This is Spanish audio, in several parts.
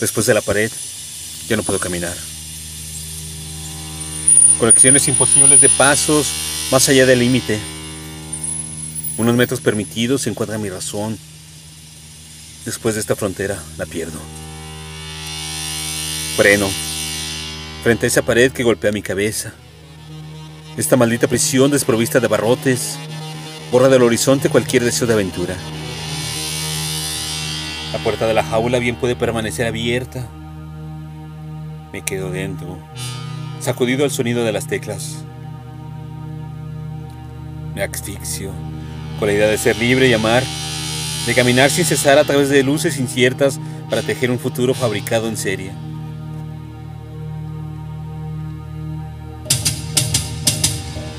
Después de la pared, ya no puedo caminar. Conexiones imposibles de pasos más allá del límite. Unos metros permitidos se encuentra mi razón. Después de esta frontera, la pierdo. Freno. Frente a esa pared que golpea mi cabeza. Esta maldita prisión desprovista de barrotes borra del horizonte cualquier deseo de aventura. La puerta de la jaula bien puede permanecer abierta. Me quedo dentro, sacudido al sonido de las teclas. Me asfixio con la idea de ser libre y amar, de caminar sin cesar a través de luces inciertas para tejer un futuro fabricado en serie.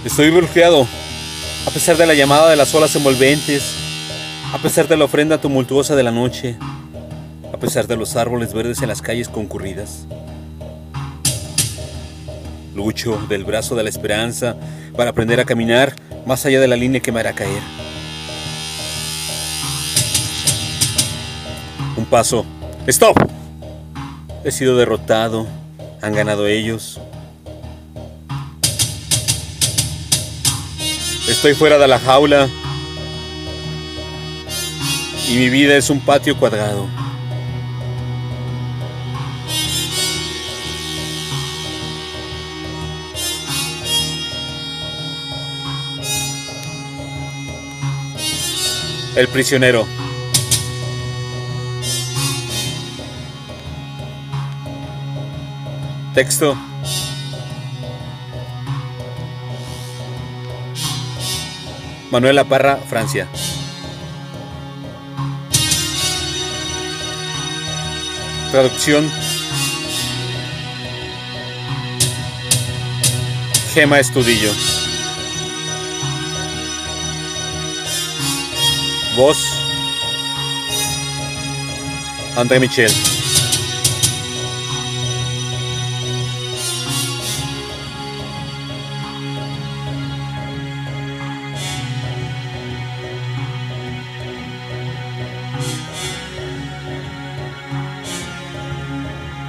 Estoy bloqueado, a pesar de la llamada de las olas envolventes, a pesar de la ofrenda tumultuosa de la noche, a pesar de los árboles verdes en las calles concurridas. Lucho del brazo de la esperanza para aprender a caminar más allá de la línea que me hará caer. Un paso. ¡Stop! He sido derrotado. Han ganado ellos. Estoy fuera de la jaula y mi vida es un patio cuadrado. El prisionero. Texto. Manuela Parra, Francia. Traducción. Gema Estudillo. Voz. André Michel.